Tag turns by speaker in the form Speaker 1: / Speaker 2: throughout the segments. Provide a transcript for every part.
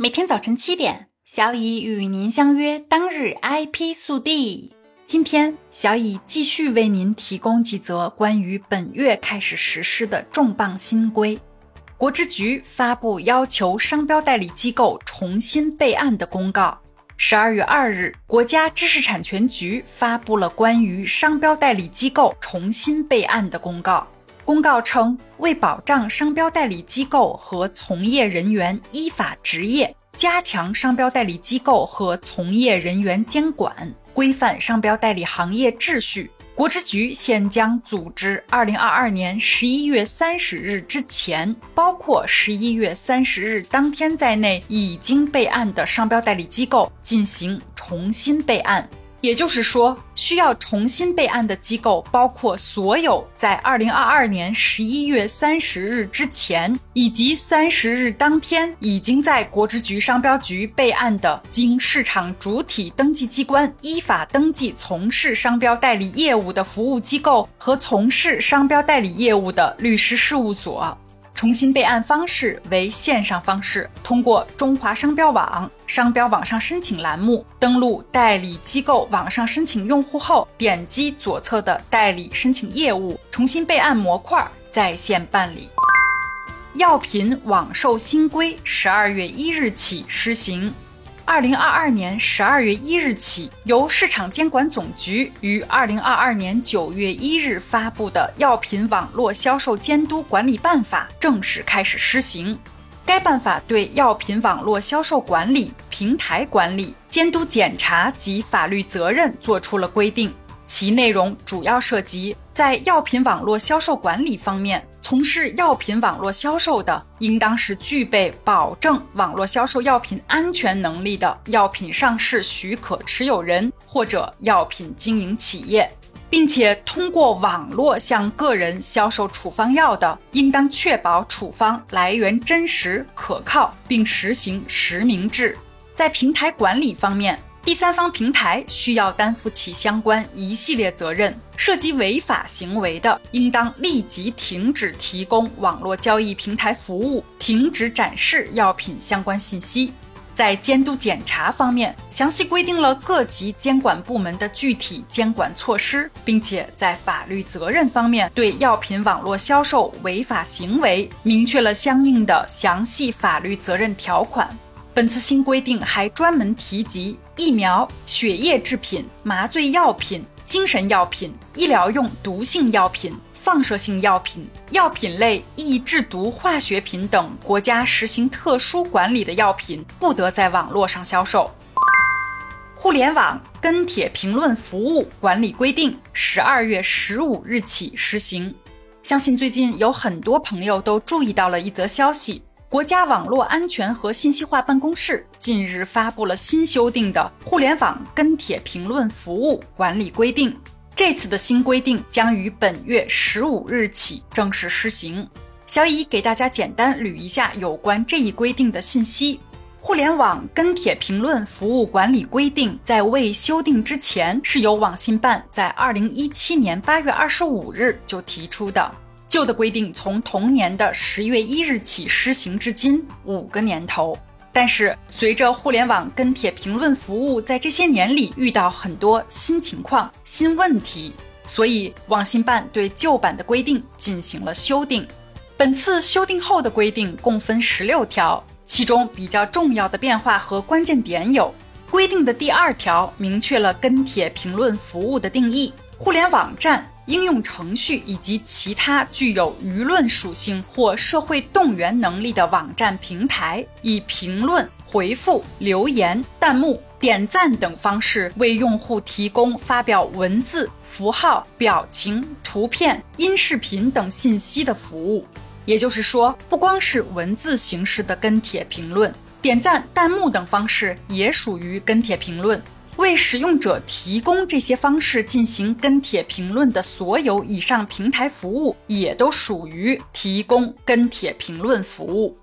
Speaker 1: 每天早晨七点，小乙与您相约当日 IP 速递。今天，小乙继续为您提供几则关于本月开始实施的重磅新规。国知局发布要求商标代理机构重新备案的公告。十二月二日，国家知识产权局发布了关于商标代理机构重新备案的公告。公告称，为保障商标代理机构和从业人员依法执业，加强商标代理机构和从业人员监管，规范商标代理行业秩序，国知局现将组织二零二二年十一月三十日之前，包括十一月三十日当天在内已经备案的商标代理机构进行重新备案。也就是说，需要重新备案的机构包括所有在二零二二年十一月三十日之前以及三十日当天已经在国之局商标局备案的经市场主体登记机关依法登记从事商标代理业务的服务机构和从事商标代理业务的律师事务所。重新备案方式为线上方式，通过中华商标网商标网上申请栏目登录代理机构网上申请用户后，点击左侧的代理申请业务，重新备案模块在线办理。药品网售新规十二月一日起施行。二零二二年十二月一日起，由市场监管总局于二零二二年九月一日发布的《药品网络销售监督管理办法》正式开始施行。该办法对药品网络销售管理、平台管理、监督检查及法律责任作出了规定。其内容主要涉及在药品网络销售管理方面。从事药品网络销售的，应当是具备保证网络销售药品安全能力的药品上市许可持有人或者药品经营企业，并且通过网络向个人销售处方药的，应当确保处方来源真实可靠，并实行实名制。在平台管理方面，第三方平台需要担负起相关一系列责任，涉及违法行为的，应当立即停止提供网络交易平台服务，停止展示药品相关信息。在监督检查方面，详细规定了各级监管部门的具体监管措施，并且在法律责任方面，对药品网络销售违法行为明确了相应的详细法律责任条款。本次新规定还专门提及疫苗、血液制品、麻醉药品、精神药品、医疗用毒性药品、放射性药品、药品类易制毒化学品等国家实行特殊管理的药品，不得在网络上销售。互联网跟帖评论服务管理规定十二月十五日起施行。相信最近有很多朋友都注意到了一则消息。国家网络安全和信息化办公室近日发布了新修订的《互联网跟帖评论服务管理规定》。这次的新规定将于本月十五日起正式施行。小乙给大家简单捋一下有关这一规定的信息：《互联网跟帖评论服务管理规定》在未修订之前，是由网信办在二零一七年八月二十五日就提出的。旧的规定从同年的十月一日起施行至今五个年头，但是随着互联网跟帖评论服务在这些年里遇到很多新情况、新问题，所以网信办对旧版的规定进行了修订。本次修订后的规定共分十六条，其中比较重要的变化和关键点有：规定的第二条明确了跟帖评论服务的定义，互联网站。应用程序以及其他具有舆论属性或社会动员能力的网站平台，以评论、回复、留言、弹幕、点赞等方式为用户提供发表文字、符号、表情、图片、音视频等信息的服务。也就是说，不光是文字形式的跟帖评论，点赞、弹幕等方式也属于跟帖评论。为使用者提供这些方式进行跟帖评论的所有以上平台服务，也都属于提供跟帖评论服务。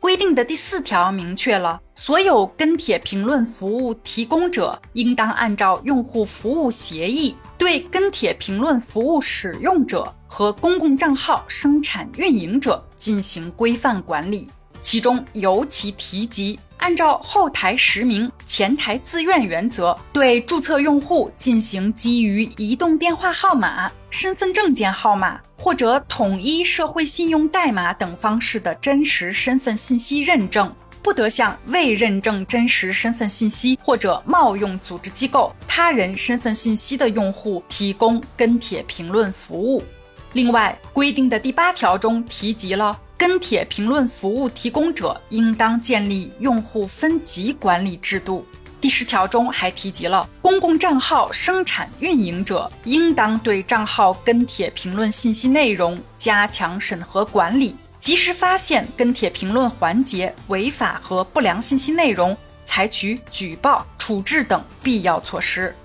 Speaker 1: 规定的第四条明确了，所有跟帖评论服务提供者应当按照用户服务协议，对跟帖评论服务使用者和公共账号生产运营者进行规范管理。其中尤其提及。按照后台实名、前台自愿原则，对注册用户进行基于移动电话号码、身份证件号码或者统一社会信用代码等方式的真实身份信息认证，不得向未认证真实身份信息或者冒用组织机构他人身份信息的用户提供跟帖评论服务。另外，规定的第八条中提及了。跟帖评论服务提供者应当建立用户分级管理制度。第十条中还提及了公共账号生产运营者应当对账号跟帖评论信息内容加强审核管理，及时发现跟帖评论环节违法和不良信息内容，采取举报、处置等必要措施。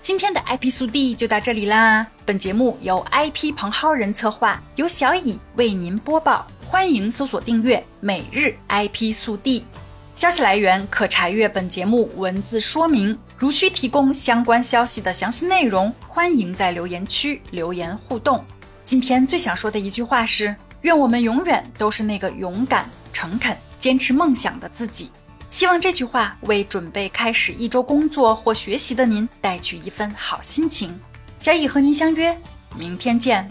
Speaker 1: 今天的 IP 速递就到这里啦。本节目由 IP 彭浩人策划，由小乙为您播报。欢迎搜索订阅每日 IP 速递。消息来源可查阅本节目文字说明。如需提供相关消息的详细内容，欢迎在留言区留言互动。今天最想说的一句话是：愿我们永远都是那个勇敢、诚恳、坚持梦想的自己。希望这句话为准备开始一周工作或学习的您带去一份好心情。小乙和您相约，明天见。